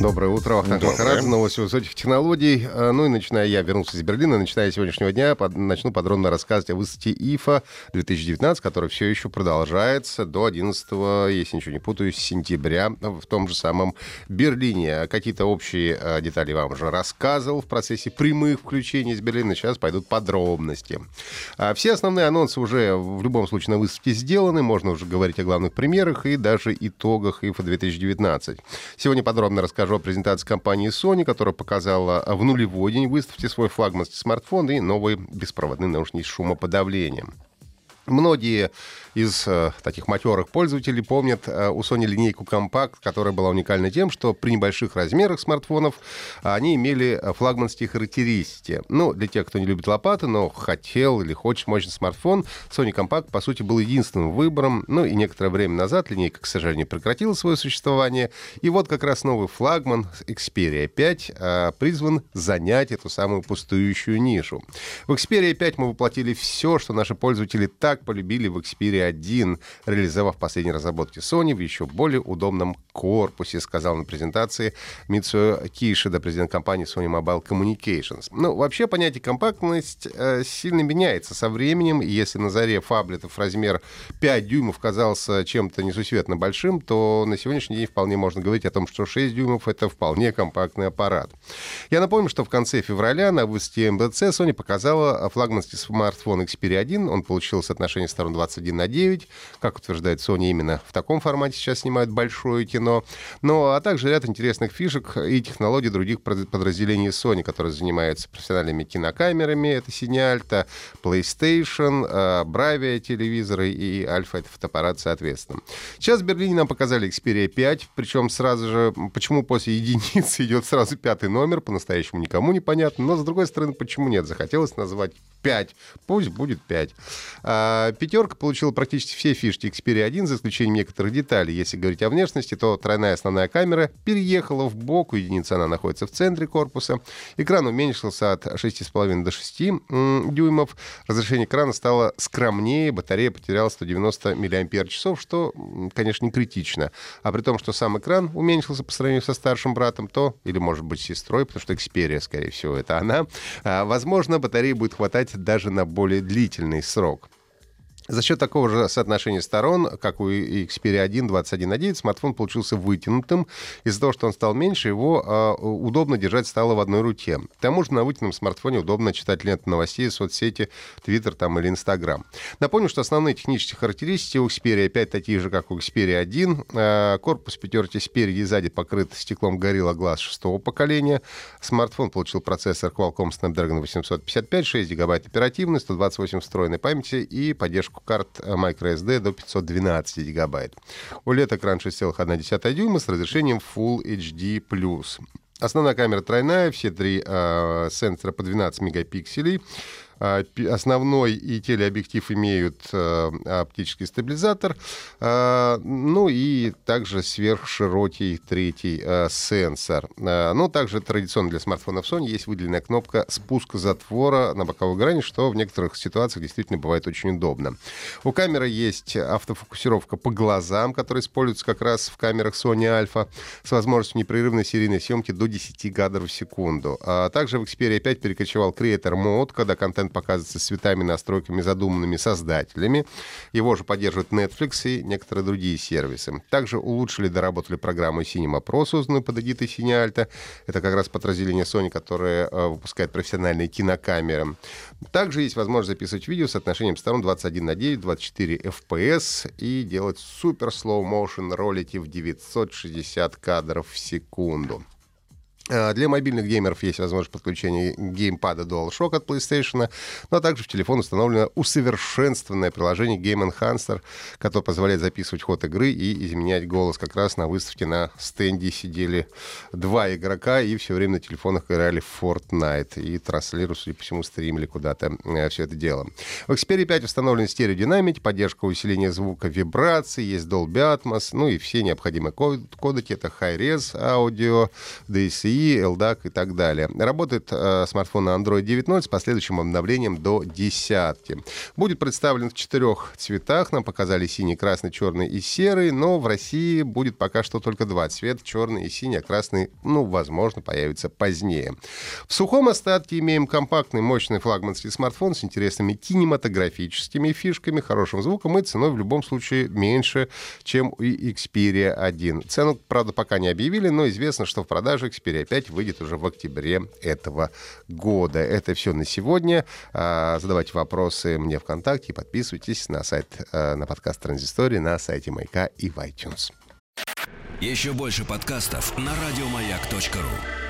Доброе утро, Вахтанг Махарадзе, новости высоких технологий. А, ну и начиная, я вернулся из Берлина, начиная с сегодняшнего дня, под, начну подробно рассказывать о выставке ИФА 2019, которая все еще продолжается до 11, если ничего не путаю, сентября в том же самом Берлине. Какие-то общие а, детали вам уже рассказывал в процессе прямых включений из Берлина. Сейчас пойдут подробности. А, все основные анонсы уже в любом случае на выставке сделаны. Можно уже говорить о главных примерах и даже итогах ИФА 2019. Сегодня подробно расскажу расскажу о презентации компании Sony, которая показала в нулевой день выставки свой флагманский смартфон и новые беспроводные наушники с шумоподавлением. Многие из э, таких матерых пользователей помнят э, у Sony линейку Compact, которая была уникальна тем, что при небольших размерах смартфонов они имели э, флагманские характеристики. Ну, для тех, кто не любит лопаты, но хотел или хочет мощный смартфон, Sony Compact, по сути, был единственным выбором. Ну, и некоторое время назад линейка, к сожалению, прекратила свое существование. И вот как раз новый флагман Xperia 5 э, призван занять эту самую пустующую нишу. В Xperia 5 мы воплотили все, что наши пользователи так полюбили в Xperia 1, реализовав последние разработки Sony в еще более удобном корпусе, сказал на презентации Митсу Кишида, президент компании Sony Mobile Communications. Ну, вообще понятие компактность э, сильно меняется со временем, если на заре фаблетов размер 5 дюймов казался чем-то несусветно большим, то на сегодняшний день вполне можно говорить о том, что 6 дюймов — это вполне компактный аппарат. Я напомню, что в конце февраля на выставке MBC Sony показала флагманский смартфон Xperia 1. Он получил соотношение сторон 21 на 9. Как утверждает Sony, именно в таком формате сейчас снимают большое кино. Ну, а также ряд интересных фишек и технологий других подразделений Sony, которые занимаются профессиональными кинокамерами. Это Синяльта, PlayStation, э, Bravia телевизоры и Альфа — это фотоаппарат, соответственно. Сейчас в Берлине нам показали Xperia 5, причем сразу же, почему после единицы идет сразу пятый номер, по-настоящему никому не понятно. Но, с другой стороны, почему нет? Захотелось назвать 5. Пусть будет 5. А, пятерка получила практически все фишки Xperia 1, за исключением некоторых деталей. Если говорить о внешности, то тройная основная камера переехала в бок, у единицы она находится в центре корпуса. Экран уменьшился от 6,5 до 6 дюймов. Разрешение экрана стало скромнее, батарея потеряла 190 мАч, что, конечно, не критично. А при том, что сам экран уменьшился по сравнению со старшим братом, то, или, может быть, сестрой, потому что Xperia, скорее всего, это она, а, возможно, батареи будет хватать даже на более длительный срок. За счет такого же соотношения сторон, как у Xperia 1 21 на 9, смартфон получился вытянутым. Из-за того, что он стал меньше, его э, удобно держать стало в одной руке. К тому же на вытянутом смартфоне удобно читать ленты новостей, соцсети, Twitter там, или Instagram. Напомню, что основные технические характеристики у Xperia 5 такие же, как у Xperia 1. Э, корпус пятерки спереди и сзади покрыт стеклом Gorilla Glass шестого поколения. Смартфон получил процессор Qualcomm Snapdragon 855, 6 гигабайт оперативной, 128 встроенной памяти и поддержку поддержку карт microSD до 512 гигабайт. OLED-экран 6,1 дюйма с разрешением Full HD+. Основная камера тройная, все три э, сенсора по 12 мегапикселей. А, основной и телеобъектив имеют э, оптический стабилизатор, а, ну и также сверхширокий третий э, сенсор. А, ну, также традиционно для смартфонов Sony есть выделенная кнопка спуска затвора на боковой грани, что в некоторых ситуациях действительно бывает очень удобно. У камеры есть автофокусировка по глазам, которая используется как раз в камерах Sony Alpha с возможностью непрерывной серийной съемки до 10 кадров в секунду. А также в Xperia 5 перекочевал Creator Mode, когда контент показывается с цветами настройками, задуманными создателями. Его же поддерживают Netflix и некоторые другие сервисы. Также улучшили, доработали программу Cinema Pro, созданную под эгидой Cinealta. Это как раз подразделение Sony, которое э, выпускает профессиональные кинокамеры. Также есть возможность записывать видео с отношением сторон 21 на 9, 24 FPS и делать супер slow motion ролики в 960 кадров в секунду. А, для мобильных геймеров есть возможность подключения геймпада DualShock от PlayStation, ну а также в телефон установлено усовершенствованное приложение Game Enhancer, которое позволяет записывать ход игры и изменять голос. Как раз на выставке на стенде сидели два игрока и все время на телефонах играли в Fortnite и транслировали, судя по всему, стримили куда-то э, все это дело. В Xperia 5 установлен стереодинамик, поддержка усиления звука, вибрации, есть Dolby Atmos, ну и все необходимые кодеки. Это High-Res аудио, DSI, LTE, LDAC и так далее. Работает э, смартфон на Android 9.0 с последующим обновлением до десятки. Будет представлен в четырех цветах. Нам показали синий, красный, черный и серый, но в России будет пока что только два цвета, черный и синий, а красный, ну, возможно, появится позднее. В сухом остатке имеем компактный, мощный флагманский смартфон с интересными кинематографическими фишками, хорошим звуком и ценой в любом случае меньше, чем у Xperia 1. Цену, правда, пока не объявили, но известно, что в продаже Xperia опять выйдет уже в октябре этого года. Это все на сегодня. А, задавайте вопросы мне ВКонтакте, подписывайтесь на сайт, а, на подкаст Транзистории, на сайте Майка и в iTunes. Еще больше подкастов на радиомаяк.ру